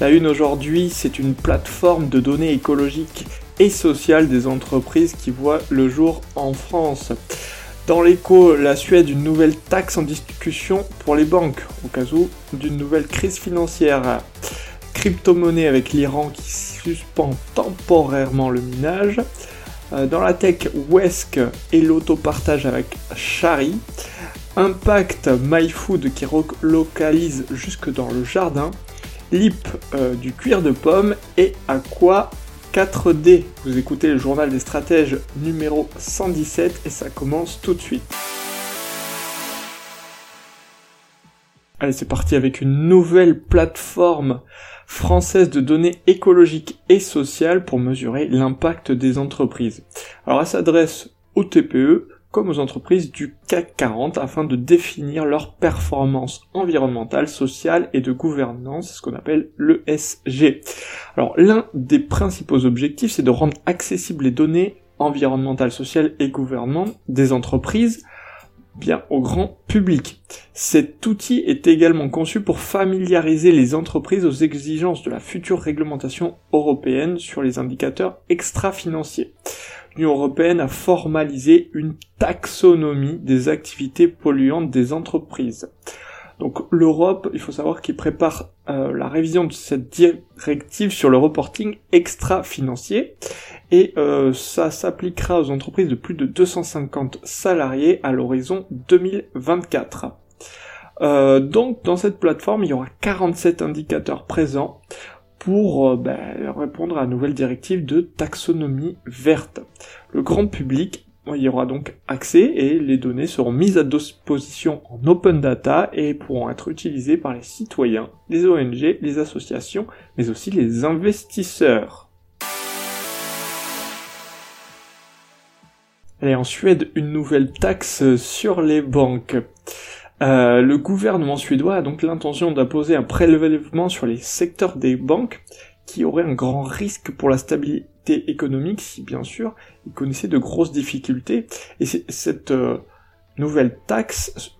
La une aujourd'hui, c'est une plateforme de données écologiques et sociales des entreprises qui voit le jour en France. Dans l'écho, la Suède, une nouvelle taxe en discussion pour les banques, au cas où d'une nouvelle crise financière. Crypto-monnaie avec l'Iran qui suspend temporairement le minage. Euh, dans la tech, Wesk et l'autopartage avec Shari. Impact MyFood qui relocalise jusque dans le jardin. Lip euh, du cuir de pomme et à quoi 4D. Vous écoutez le journal des stratèges numéro 117 et ça commence tout de suite. Allez, c'est parti avec une nouvelle plateforme française de données écologiques et sociales pour mesurer l'impact des entreprises. Alors elle s'adresse aux TPE comme aux entreprises du CAC 40 afin de définir leur performance environnementale, sociale et de gouvernance, ce qu'on appelle l'ESG. Alors l'un des principaux objectifs, c'est de rendre accessibles les données environnementales, sociales et gouvernementales des entreprises bien au grand public. Cet outil est également conçu pour familiariser les entreprises aux exigences de la future réglementation européenne sur les indicateurs extra-financiers. L'Union européenne a formalisé une taxonomie des activités polluantes des entreprises. Donc l'Europe, il faut savoir qu'il prépare euh, la révision de cette directive sur le reporting extra-financier et euh, ça s'appliquera aux entreprises de plus de 250 salariés à l'horizon 2024. Euh, donc dans cette plateforme, il y aura 47 indicateurs présents pour ben, répondre à la nouvelle directive de taxonomie verte. Le grand public y aura donc accès et les données seront mises à disposition en open data et pourront être utilisées par les citoyens, les ONG, les associations, mais aussi les investisseurs. Allez, en Suède, une nouvelle taxe sur les banques. Euh, le gouvernement suédois a donc l'intention d'imposer un prélèvement sur les secteurs des banques qui aurait un grand risque pour la stabilité économique si bien sûr il connaissait de grosses difficultés et cette euh, nouvelle taxe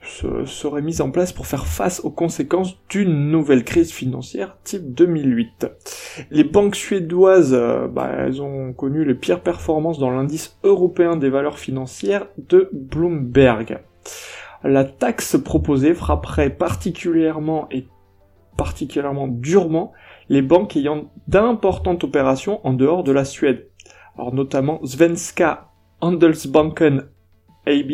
serait mise en place pour faire face aux conséquences d'une nouvelle crise financière type 2008. Les banques suédoises, euh, bah, elles ont connu les pires performances dans l'indice européen des valeurs financières de Bloomberg. La taxe proposée frapperait particulièrement et particulièrement durement les banques ayant d'importantes opérations en dehors de la Suède. Alors notamment Svenska Handelsbanken AB,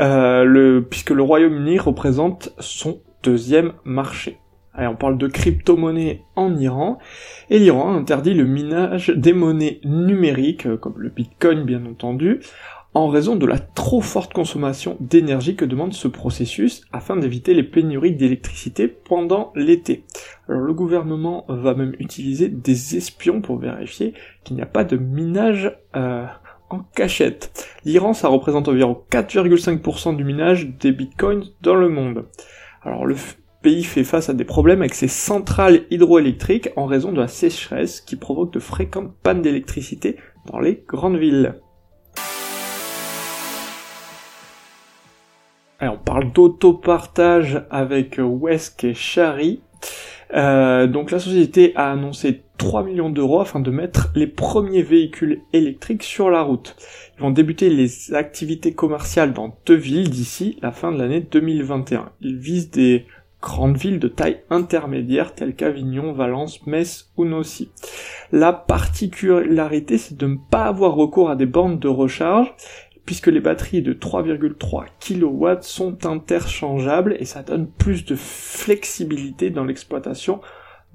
euh, puisque le Royaume-Uni représente son deuxième marché. Allez, on parle de crypto-monnaie en Iran, et l'Iran interdit le minage des monnaies numériques, euh, comme le Bitcoin bien entendu, en raison de la trop forte consommation d'énergie que demande ce processus afin d'éviter les pénuries d'électricité pendant l'été. Alors le gouvernement va même utiliser des espions pour vérifier qu'il n'y a pas de minage euh, en cachette. L'Iran, ça représente environ 4,5% du minage des bitcoins dans le monde. Alors le pays fait face à des problèmes avec ses centrales hydroélectriques en raison de la sécheresse qui provoque de fréquentes pannes d'électricité dans les grandes villes. On parle d'autopartage avec Wesk et Shari. Euh, donc la société a annoncé 3 millions d'euros afin de mettre les premiers véhicules électriques sur la route. Ils vont débuter les activités commerciales dans deux villes d'ici la fin de l'année 2021. Ils visent des grandes villes de taille intermédiaire telles qu'Avignon, Valence, Metz ou Nancy. La particularité c'est de ne pas avoir recours à des bornes de recharge puisque les batteries de 3,3 kW sont interchangeables et ça donne plus de flexibilité dans l'exploitation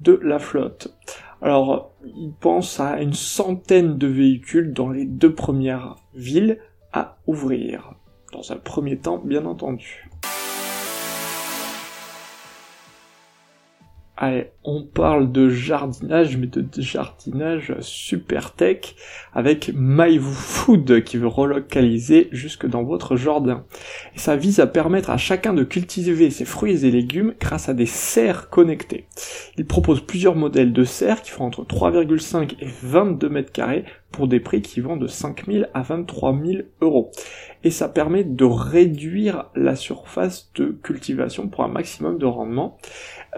de la flotte. Alors, il pense à une centaine de véhicules dans les deux premières villes à ouvrir. Dans un premier temps, bien entendu. On parle de jardinage, mais de jardinage super tech avec MyFood qui veut relocaliser jusque dans votre jardin. Et ça vise à permettre à chacun de cultiver ses fruits et légumes grâce à des serres connectées. Il propose plusieurs modèles de serres qui font entre 3,5 et 22 mètres carrés pour des prix qui vont de 5 000 à 23 000 euros. Et ça permet de réduire la surface de cultivation pour un maximum de rendement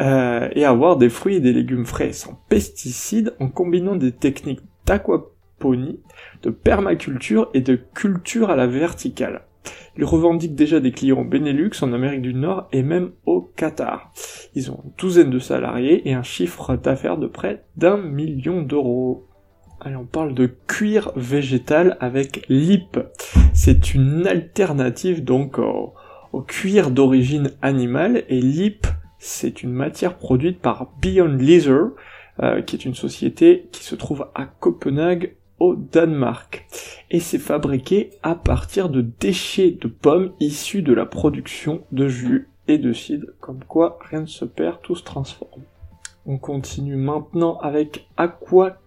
euh, et avoir des fruits et des légumes frais sans pesticides en combinant des techniques d'aquaponie, de permaculture et de culture à la verticale. Ils revendiquent déjà des clients au Benelux, en Amérique du Nord et même au Qatar. Ils ont une douzaine de salariés et un chiffre d'affaires de près d'un million d'euros. Allez, on parle de cuir végétal avec LIP. C'est une alternative donc au, cuir d'origine animale et LIP c'est une matière produite par Beyond Leather, euh, qui est une société qui se trouve à Copenhague au Danemark. Et c'est fabriqué à partir de déchets de pommes issus de la production de jus et de cidre, comme quoi rien ne se perd, tout se transforme. On continue maintenant avec Aqua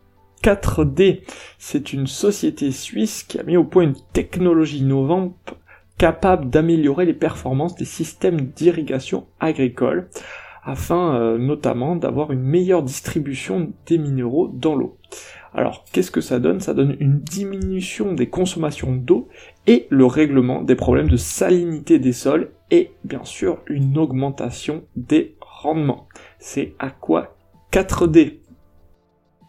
4D. C'est une société suisse qui a mis au point une technologie innovante capable d'améliorer les performances des systèmes d'irrigation agricole, afin euh, notamment d'avoir une meilleure distribution des minéraux dans l'eau. Alors, qu'est-ce que ça donne? Ça donne une diminution des consommations d'eau et le règlement des problèmes de salinité des sols et bien sûr une augmentation des rendements. C'est à quoi 4D